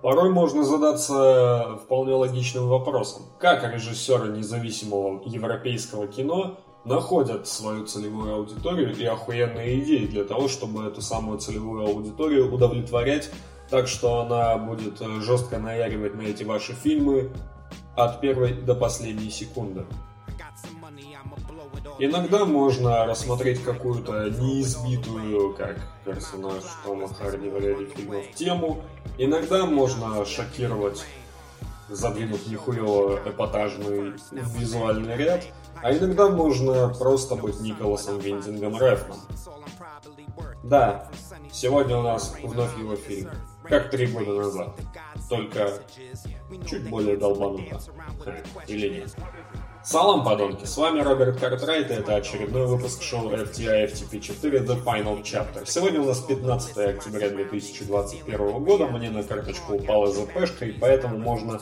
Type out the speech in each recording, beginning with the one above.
Порой можно задаться вполне логичным вопросом. Как режиссеры независимого европейского кино находят свою целевую аудиторию и охуенные идеи для того, чтобы эту самую целевую аудиторию удовлетворять так, что она будет жестко наяривать на эти ваши фильмы от первой до последней секунды. Иногда можно рассмотреть какую-то неизбитую, как персонаж Тома Харди в ряде фильмов, тему. Иногда можно шокировать, задвинув нихуево эпатажный визуальный ряд. А иногда можно просто быть Николасом Виндингом Рефном. Да, сегодня у нас вновь его фильм. Как три года назад. Только чуть более долбануто. Или нет. Салам, подонки! С вами Роберт Картрайт, и это очередной выпуск шоу FTI FTP4 The Final Chapter. Сегодня у нас 15 октября 2021 года, мне на карточку упала ЗПшка, и поэтому можно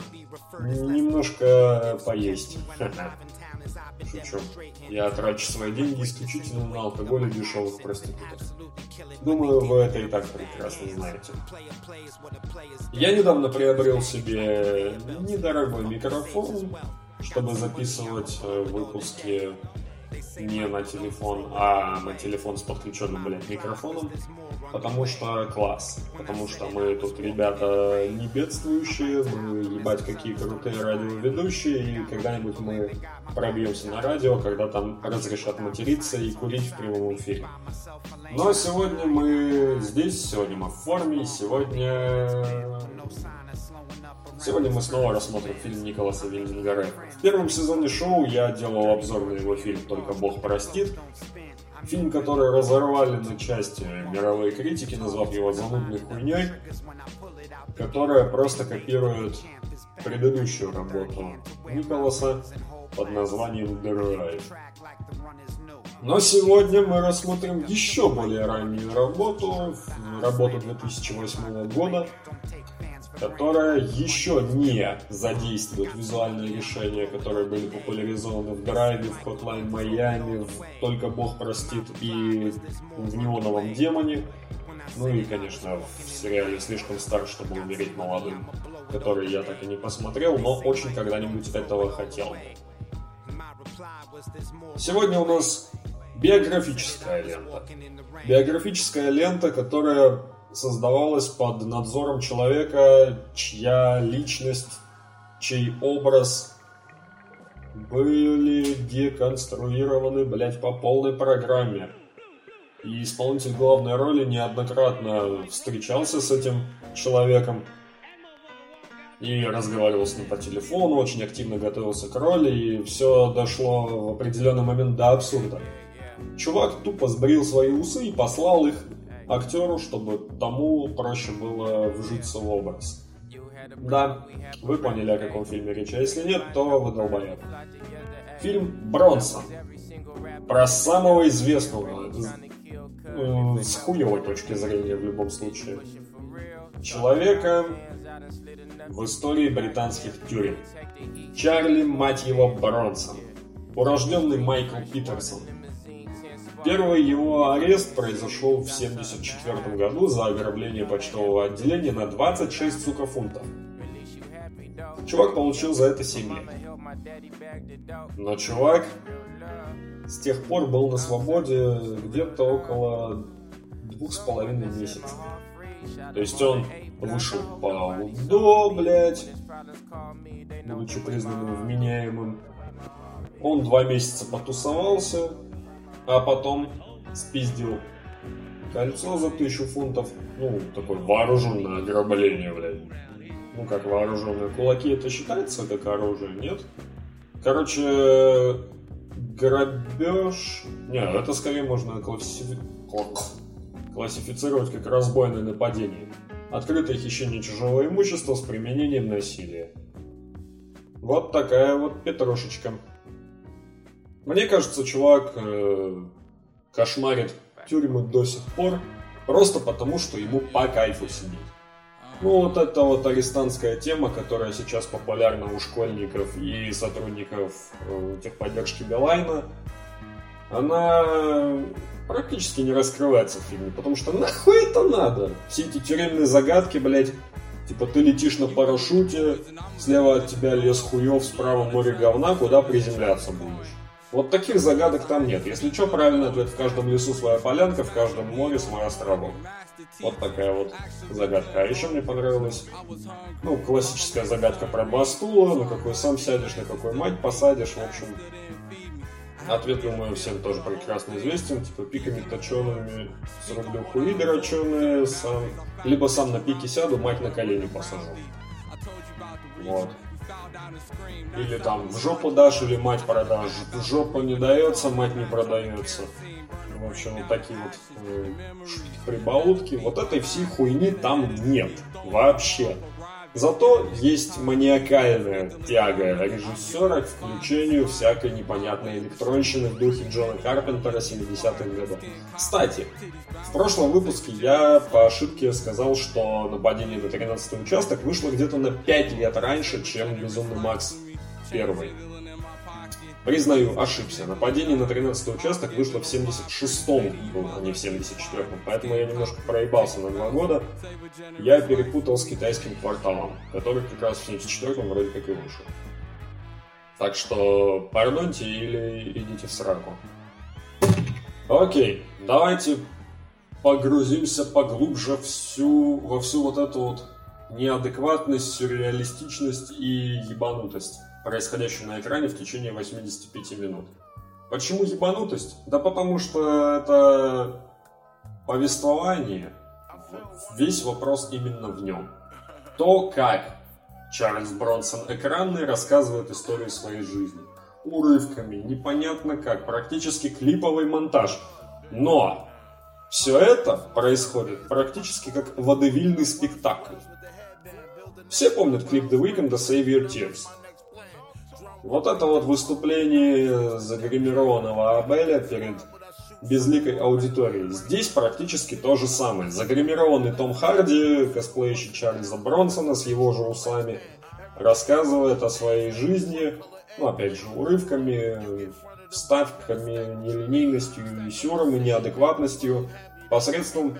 немножко поесть. Шучу. Я трачу свои деньги исключительно на алкоголь и дешевых проституток. Думаю, вы это и так прекрасно знаете. Я недавно приобрел себе недорогой микрофон, чтобы записывать э, выпуски не на телефон, а на телефон с подключенным, блядь, микрофоном, потому что класс, потому что мы тут ребята не бедствующие, мы ебать какие крутые радиоведущие, и когда-нибудь мы пробьемся на радио, когда там разрешат материться и курить в прямом эфире. Но сегодня мы здесь, сегодня мы в форме, сегодня Сегодня мы снова рассмотрим фильм Николаса Виндинга В первом сезоне шоу я делал обзор на его фильм «Только Бог простит». Фильм, который разорвали на части мировые критики, назвав его занудной хуйней, которая просто копирует предыдущую работу Николаса под названием The Но сегодня мы рассмотрим еще более раннюю работу, работу 2008 года, которая еще не задействует визуальные решения, которые были популяризованы в Драйве, в Hotline Miami, в Только Бог простит и в Неоновом демоне. Ну и, конечно, в сериале «Слишком стар, чтобы умереть молодым», который я так и не посмотрел, но очень когда-нибудь этого хотел. Сегодня у нас биографическая лента. Биографическая лента, которая создавалась под надзором человека, чья личность, чей образ были деконструированы, блять, по полной программе. И исполнитель главной роли неоднократно встречался с этим человеком и разговаривал с ним по телефону, очень активно готовился к роли, и все дошло в определенный момент до абсурда. Чувак тупо сбрил свои усы и послал их актеру, чтобы тому проще было вжиться в образ. Да, вы поняли, о каком фильме речь, а если нет, то вы долбоеб. Фильм «Бронсон». Про самого известного, э, с хуевой точки зрения в любом случае, человека в истории британских тюрем. Чарли, мать его, Бронсон. Урожденный Майкл Питерсон – Первый его арест произошел в 1974 году за ограбление почтового отделения на 26, сука, фунтов. Чувак получил за это 7 лет. Но чувак с тех пор был на свободе где-то около двух с половиной месяцев. То есть он вышел по УДО, блядь, будучи признанным вменяемым. Он два месяца потусовался, а потом спиздил кольцо за тысячу фунтов. Ну, такое вооруженное ограбление, блядь. Ну, как вооруженные кулаки, это считается как оружие, нет? Короче, грабеж... Не, это скорее можно классифи... классифицировать как разбойное нападение. Открытое хищение чужого имущества с применением насилия. Вот такая вот петрошечка. Мне кажется, чувак э, кошмарит тюрьмы до сих пор просто потому, что ему по кайфу сидеть. Ну, вот эта вот арестантская тема, которая сейчас популярна у школьников и сотрудников э, техподдержки Билайна, она практически не раскрывается в фильме, потому что нахуй это надо? Все эти тюремные загадки, блядь, Типа ты летишь на парашюте, слева от тебя лес хуев, справа море говна, куда приземляться будешь? Вот таких загадок там нет. Если что, правильный ответ, в каждом лесу своя полянка, в каждом море свой островок. Вот такая вот загадка. А еще мне понравилась, ну, классическая загадка про Бастула, на какой сам сядешь, на какой мать посадишь, в общем. Ответ, думаю, всем тоже прекрасно известен, типа пиками точеными срублю хуи дроченые, сам, либо сам на пике сяду, мать на колени посажу. Вот. Или там в жопу дашь, или мать продашь. Жопа не дается, мать не продается. В общем, вот такие вот э, прибаутки. Вот этой всей хуйни там нет вообще. Зато есть маниакальная тяга режиссера к включению всякой непонятной электронщины в духе Джона Карпентера 70-х годов. Кстати, в прошлом выпуске я по ошибке сказал, что нападение на 13 участок вышло где-то на 5 лет раньше, чем Безумный Макс первый. Признаю, ошибся. Нападение на 13 участок вышло в 76-м, а не в 74-м. Поэтому я немножко проебался на два года. Я перепутал с китайским кварталом, который как раз в 74-м вроде как и вышел. Так что пардоньте или идите в сраку. Окей, давайте погрузимся поглубже всю, во всю вот эту вот неадекватность, сюрреалистичность и ебанутость происходящую на экране в течение 85 минут. Почему ебанутость? Да потому что это повествование, весь вопрос именно в нем. То, как Чарльз Бронсон экранный рассказывает историю своей жизни. Урывками, непонятно как, практически клиповый монтаж. Но все это происходит практически как водевильный спектакль. Все помнят клип The Weeknd Save Your Tears. Вот это вот выступление загримированного Абеля перед безликой аудиторией. Здесь практически то же самое. Загримированный Том Харди, косплеящий Чарльза Бронсона с его же усами, рассказывает о своей жизни, ну, опять же, урывками, вставками, нелинейностью, сюром и неадекватностью, посредством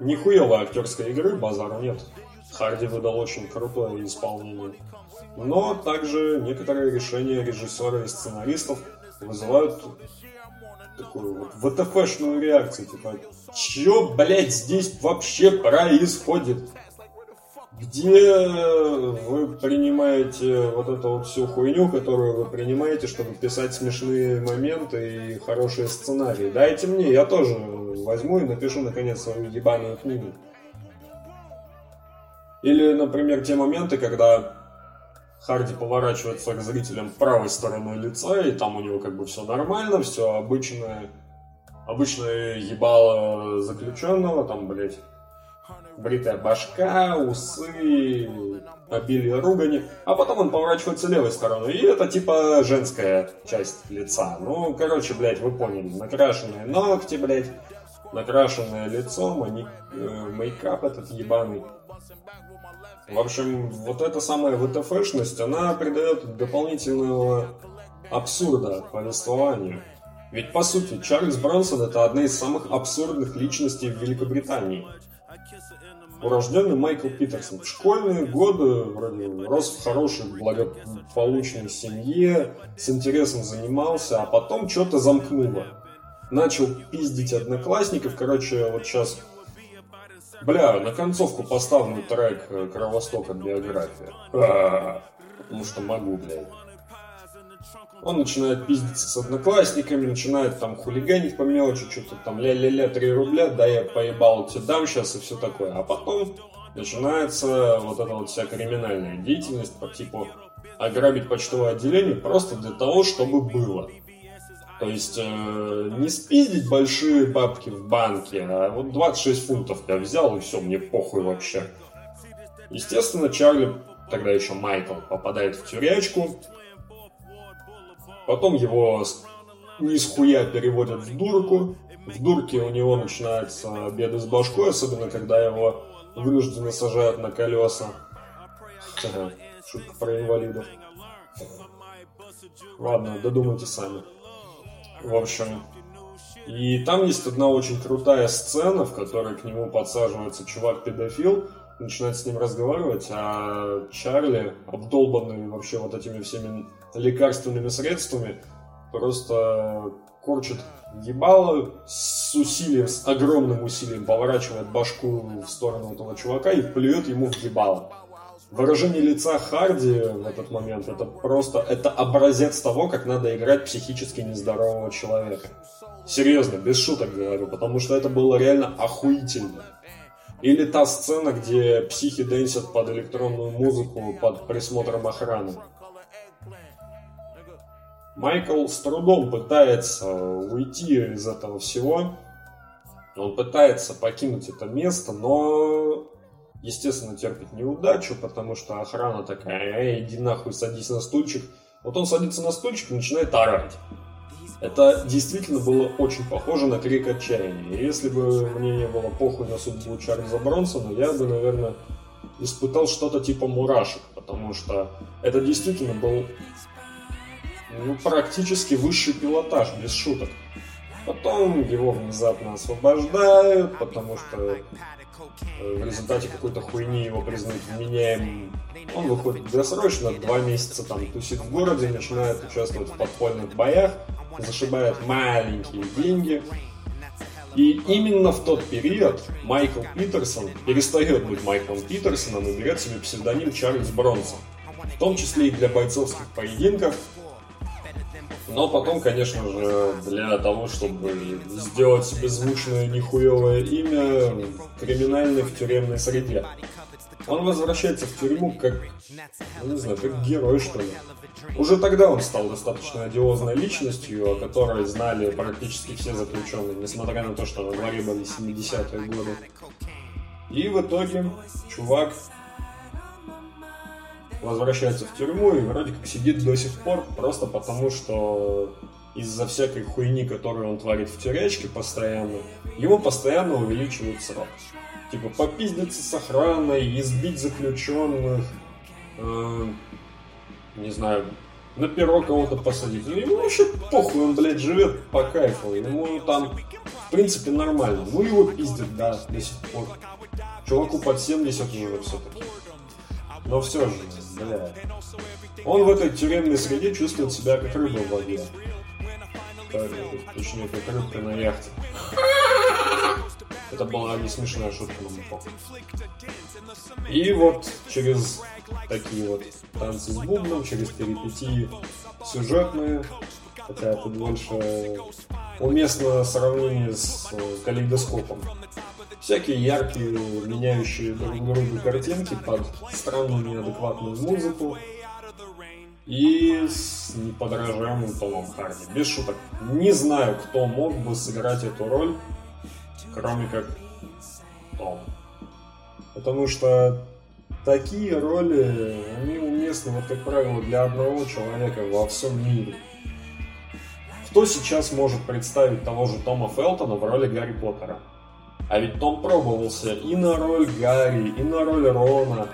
нихуевой актерской игры, базара нет. Харди выдал очень крутое исполнение. Но также некоторые решения режиссера и сценаристов вызывают такую вот ВТФшную реакцию, типа, чё, блядь, здесь вообще происходит? Где вы принимаете вот эту вот всю хуйню, которую вы принимаете, чтобы писать смешные моменты и хорошие сценарии? Дайте мне, я тоже возьму и напишу наконец свою ебаную книгу. Или, например, те моменты, когда Харди поворачивается к зрителям правой стороной лица, и там у него как бы все нормально, все обычное, обычное ебало заключенного, там, блядь, бритая башка, усы, обилие ругани, а потом он поворачивается левой стороной, и это типа женская часть лица. Ну, короче, блядь, вы поняли, накрашенные ногти, блядь, накрашенное лицо, мани... э, мейкап этот ебаный. В общем, вот эта самая ВТФшность, она придает дополнительного абсурда повествованию. Ведь, по сути, Чарльз Бронсон – это одна из самых абсурдных личностей в Великобритании. Урожденный Майкл Питерсон. В школьные годы вроде рос в хорошей, благополучной семье, с интересом занимался, а потом что-то замкнуло. Начал пиздить одноклассников. Короче, вот сейчас Бля, на концовку поставлю трек э, Кровостока биография. А, потому что могу, блядь. Он начинает пиздиться с одноклассниками, начинает там хулиганить по мелочи, что-то там ля-ля-ля, 3 рубля, да я поебал, тебе дам сейчас и все такое. А потом начинается вот эта вот вся криминальная деятельность по типу ограбить почтовое отделение просто для того, чтобы было. То есть э, не спиздить большие бабки в банке, а вот 26 фунтов я взял и все, мне похуй вообще. Естественно, Чарли, тогда еще Майкл, попадает в тюрячку. Потом его не с хуя переводят в дурку. В дурке у него начинаются беды с башкой, особенно когда его вынужденно сажают на колеса. Шутка про инвалидов. Ладно, додумайте сами. В общем, и там есть одна очень крутая сцена, в которой к нему подсаживается чувак-педофил, начинает с ним разговаривать, а Чарли, обдолбанный вообще вот этими всеми лекарственными средствами, просто корчит ебало с усилием, с огромным усилием поворачивает башку в сторону этого чувака и плюет ему в ебало. Выражение лица Харди в этот момент это просто это образец того, как надо играть психически нездорового человека. Серьезно, без шуток говорю, потому что это было реально охуительно. Или та сцена, где психи дэнсят под электронную музыку под присмотром охраны. Майкл с трудом пытается уйти из этого всего. Он пытается покинуть это место, но, естественно, терпит неудачу, потому что охрана такая, эй, иди нахуй, садись на стульчик. Вот он садится на стульчик и начинает орать. Это действительно было очень похоже на крик отчаяния. Если бы мне не было похуй на судьбу Чарльза Бронсона, я бы, наверное, испытал что-то типа мурашек, потому что это действительно был ну, практически высший пилотаж, без шуток. Потом его внезапно освобождают, потому что в результате какой-то хуйни его признают вменяемым. Он выходит досрочно, два месяца там тусит в городе, начинает участвовать в подпольных боях, зашибает маленькие деньги. И именно в тот период Майкл Питерсон перестает быть Майклом Питерсоном и берет себе псевдоним Чарльз Бронсон. В том числе и для бойцовских поединков, но потом, конечно же, для того, чтобы сделать себе звучное нихуевое имя, криминальный в тюремной среде. Он возвращается в тюрьму как, ну, не знаю, как герой, что ли. Уже тогда он стал достаточно одиозной личностью, о которой знали практически все заключенные, несмотря на то, что на дворе были 70-е годы. И в итоге чувак возвращается в тюрьму и вроде как сидит до сих пор, просто потому что из-за всякой хуйни, которую он творит в тюрячке постоянно, ему постоянно увеличивают срок. Типа попиздиться с охраной, избить заключенных, э, не знаю, на перо кого-то посадить. Ну, ему вообще похуй, он, блядь, живет по кайфу. Ему там, в принципе, нормально. Ну, его пиздят, да, до сих пор. Чуваку под 70 уже все-таки. Но все же, бля. Он в этой тюремной среде чувствует себя как рыба в воде. Точнее, как рыбка на яхте. Это была не смешная шутка, но мы похуй. И вот через такие вот танцы с бубном, через перипетии сюжетные, хотя это больше уместно сравнение с калейдоскопом всякие яркие, меняющие друг друга картинки под странную неадекватную музыку и с неподражаемым Томом Харди. Без шуток. Не знаю, кто мог бы сыграть эту роль, кроме как Том. Потому что такие роли, они уместны, вот как правило, для одного человека во всем мире. Кто сейчас может представить того же Тома Фелтона в роли Гарри Поттера? А ведь Том пробовался и на роль Гарри, и на роль Рона.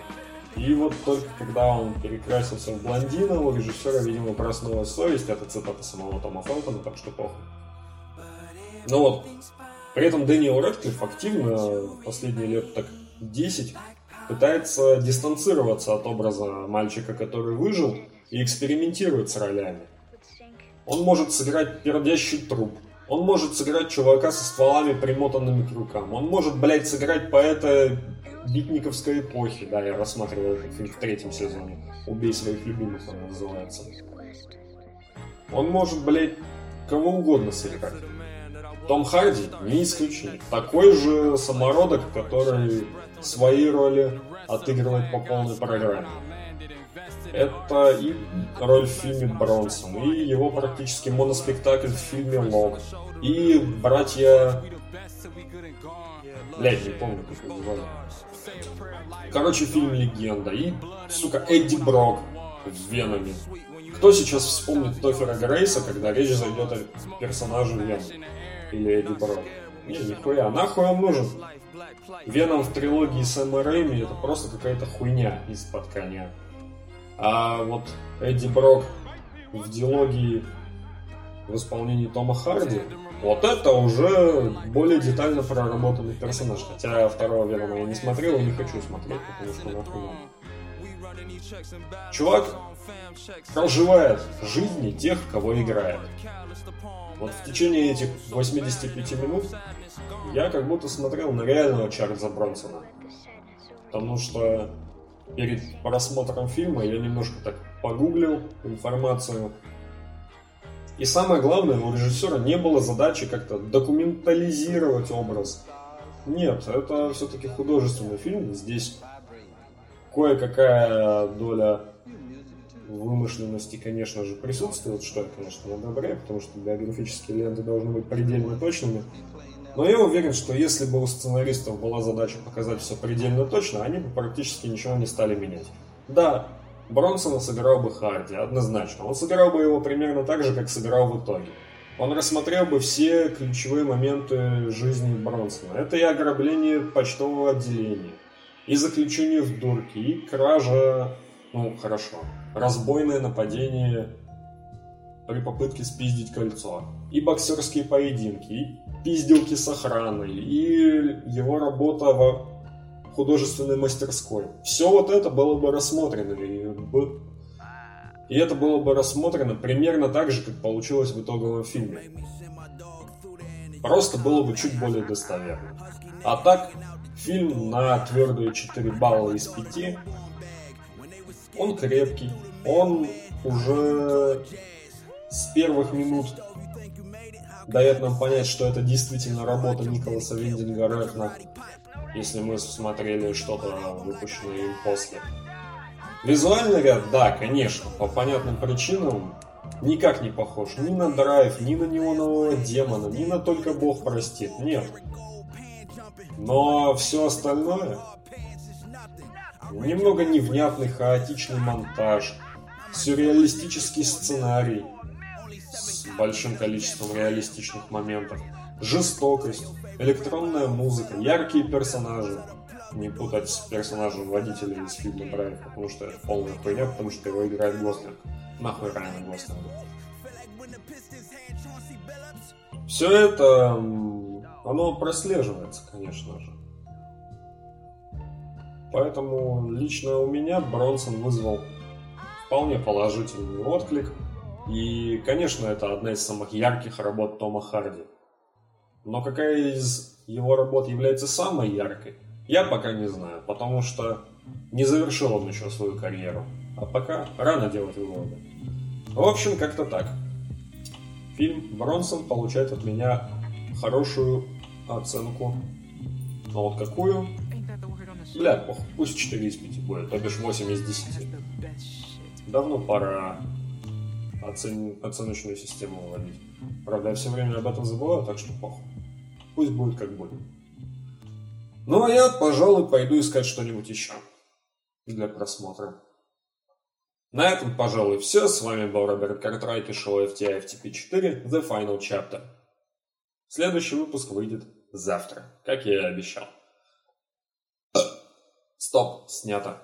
И вот только когда он перекрасился в блондина, у режиссера, видимо, проснулась совесть. Это цитата самого Тома Фелтона, так что похуй. Ну вот, при этом Дэниел Рэдклифф активно последние лет так 10 пытается дистанцироваться от образа мальчика, который выжил, и экспериментирует с ролями. Он может сыграть пердящий труп, он может сыграть чувака со стволами, примотанными к рукам. Он может, блядь, сыграть поэта битниковской эпохи. Да, я рассматривал этот фильм в третьем сезоне. «Убей своих любимых» он называется. Он может, блядь, кого угодно сыграть. Том Харди не исключение. Такой же самородок, который свои роли отыгрывает по полной программе. Это и роль в фильме Бронсон, и его практически моноспектакль в фильме Лог, и братья... Блядь, не помню, как его звали. Короче, фильм «Легенда». И, сука, Эдди Брок в Веноме. Кто сейчас вспомнит Тофера Грейса, когда речь зайдет о персонаже Веном? Или Эдди Брок? Не, нихуя, нахуй он нужен? Веном в трилогии Сэма Рэйми это просто какая-то хуйня из-под коня. А вот Эдди Брок в диалогии в исполнении Тома Харди, вот это уже более детально проработанный персонаж. Хотя второго Венома я не смотрел и не хочу смотреть, потому что нахуй Чувак проживает жизни тех, кого играет. Вот в течение этих 85 минут я как будто смотрел на реального Чарльза Бронсона. Потому что перед просмотром фильма я немножко так погуглил информацию. И самое главное, у режиссера не было задачи как-то документализировать образ. Нет, это все-таки художественный фильм. Здесь кое-какая доля вымышленности, конечно же, присутствует, что я, конечно, не одобряю, потому что биографические ленты должны быть предельно точными. Но я уверен, что если бы у сценаристов была задача показать все предельно точно, они бы практически ничего не стали менять. Да, Бронсона сыграл бы Харди, однозначно. Он сыграл бы его примерно так же, как сыграл в итоге. Он рассмотрел бы все ключевые моменты жизни Бронсона. Это и ограбление почтового отделения, и заключение в дурке, и кража, ну хорошо, разбойное нападение при попытке спиздить кольцо, и боксерские поединки, пизделки с охраной, и его работа в художественной мастерской. Все вот это было бы рассмотрено. И, и это было бы рассмотрено примерно так же, как получилось в итоговом фильме. Просто было бы чуть более достоверно. А так, фильм на твердые 4 балла из 5. Он крепкий. Он уже с первых минут дает нам понять, что это действительно работа Николаса Виндинга Рефна, если мы смотрели что-то выпущенное им после. Визуальный ряд, да, конечно, по понятным причинам никак не похож ни на драйв, ни на неонового демона, ни на только бог простит, нет. Но все остальное, немного невнятный, хаотичный монтаж, сюрреалистический сценарий – большим количеством реалистичных моментов, жестокость, электронная музыка, яркие персонажи. Не путать с персонажем водителя из фильма Драйв, потому что это полная хуйня, потому что его играет Гослинг. Нахуй Райан Гослинг. Все это, оно прослеживается, конечно же. Поэтому лично у меня Бронсон вызвал вполне положительный отклик – и, конечно, это одна из самых ярких работ Тома Харди. Но какая из его работ является самой яркой, я пока не знаю, потому что не завершил он еще свою карьеру. А пока рано делать выводы. В общем, как-то так. Фильм Бронсон получает от меня хорошую оценку. Но вот какую? Бля, пусть 4 из 5 будет, то бишь 8 из 10. Давно пора оцен... оценочную систему вводить. Правда, я все время об этом забываю, так что похуй. Пусть будет как будет. Ну а я, пожалуй, пойду искать что-нибудь еще для просмотра. На этом, пожалуй, все. С вами был Роберт Картрайт и шоу FTI FTP4 The Final Chapter. Следующий выпуск выйдет завтра, как я и обещал. Стоп, снято.